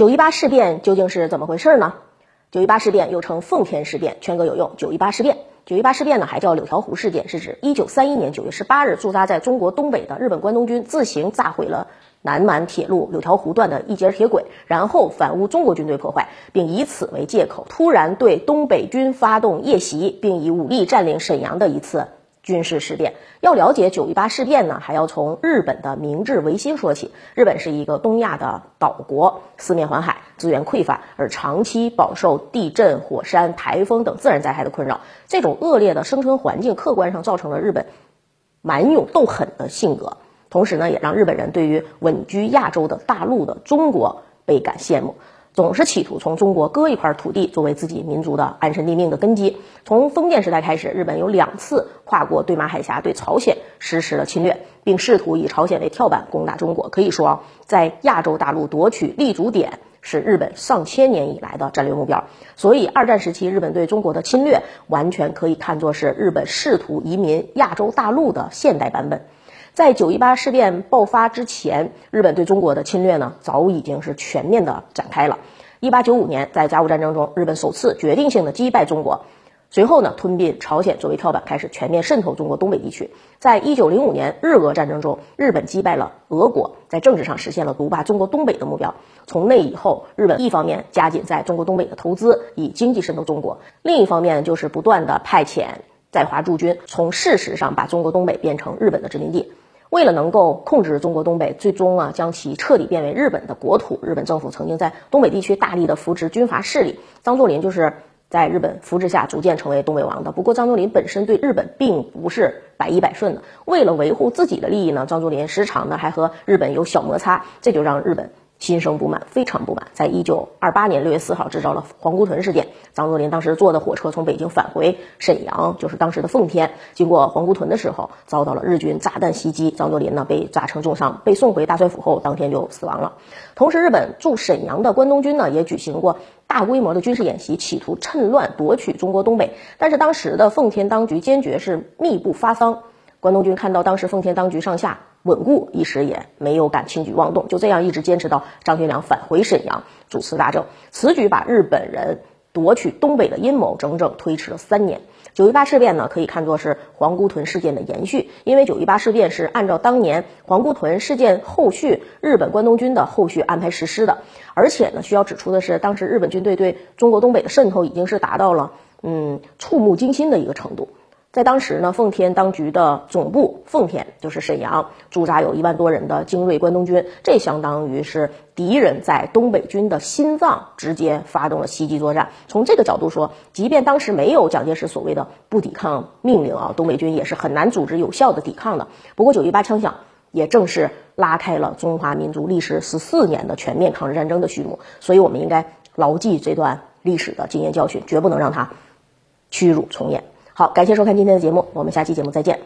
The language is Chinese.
九一八事变究竟是怎么回事呢？九一八事变又称奉天事变，圈个有用。九一八事变，九一八事变呢还叫柳条湖事件，是指一九三一年九月十八日驻扎在中国东北的日本关东军自行炸毁了南满铁路柳条湖段的一节铁轨，然后反诬中国军队破坏，并以此为借口，突然对东北军发动夜袭，并以武力占领沈阳的一次。军事事变要了解九一八事变呢，还要从日本的明治维新说起。日本是一个东亚的岛国，四面环海，资源匮乏，而长期饱受地震、火山、台风等自然灾害的困扰。这种恶劣的生存环境，客观上造成了日本蛮勇斗狠的性格，同时呢，也让日本人对于稳居亚洲的大陆的中国倍感羡慕。总是企图从中国割一块土地作为自己民族的安身立命的根基。从封建时代开始，日本有两次跨过对马海峡对朝鲜实施了侵略，并试图以朝鲜为跳板攻打中国。可以说，在亚洲大陆夺取立足点是日本上千年以来的战略目标。所以，二战时期日本对中国的侵略完全可以看作是日本试图移民亚洲大陆的现代版本。在九一八事变爆发之前，日本对中国的侵略呢，早已经是全面的展开了。一八九五年，在甲午战争中，日本首次决定性的击败中国，随后呢，吞并朝鲜作为跳板，开始全面渗透中国东北地区。在一九零五年日俄战争中，日本击败了俄国，在政治上实现了独霸中国东北的目标。从那以后，日本一方面加紧在中国东北的投资，以经济渗透中国；另一方面就是不断的派遣在华驻军，从事实上把中国东北变成日本的殖民地。为了能够控制中国东北，最终啊将其彻底变为日本的国土，日本政府曾经在东北地区大力的扶植军阀势力。张作霖就是在日本扶植下逐渐成为东北王的。不过张作霖本身对日本并不是百依百顺的，为了维护自己的利益呢，张作霖时常呢还和日本有小摩擦，这就让日本。心生不满，非常不满。在一九二八年六月四号，制造了皇姑屯事件。张作霖当时坐的火车从北京返回沈阳，就是当时的奉天。经过皇姑屯的时候，遭到了日军炸弹袭击。张作霖呢被炸成重伤，被送回大帅府后，当天就死亡了。同时，日本驻沈阳的关东军呢也举行过大规模的军事演习，企图趁乱夺取中国东北。但是当时的奉天当局坚决是密不发丧。关东军看到当时奉天当局上下。稳固一时也没有敢轻举妄动，就这样一直坚持到张学良返回沈阳主持大政。此举把日本人夺取东北的阴谋整整推迟了三年。九一八事变呢，可以看作是皇姑屯事件的延续，因为九一八事变是按照当年皇姑屯事件后续日本关东军的后续安排实施的。而且呢，需要指出的是，当时日本军队对中国东北的渗透已经是达到了嗯触目惊心的一个程度。在当时呢，奉天当局的总部奉天就是沈阳，驻扎有一万多人的精锐关东军，这相当于是敌人在东北军的心脏直接发动了袭击作战。从这个角度说，即便当时没有蒋介石所谓的不抵抗命令啊，东北军也是很难组织有效的抵抗的。不过九一八枪响，也正是拉开了中华民族历时十四年的全面抗日战争的序幕。所以，我们应该牢记这段历史的经验教训，绝不能让它屈辱重演。好，感谢收看今天的节目，我们下期节目再见。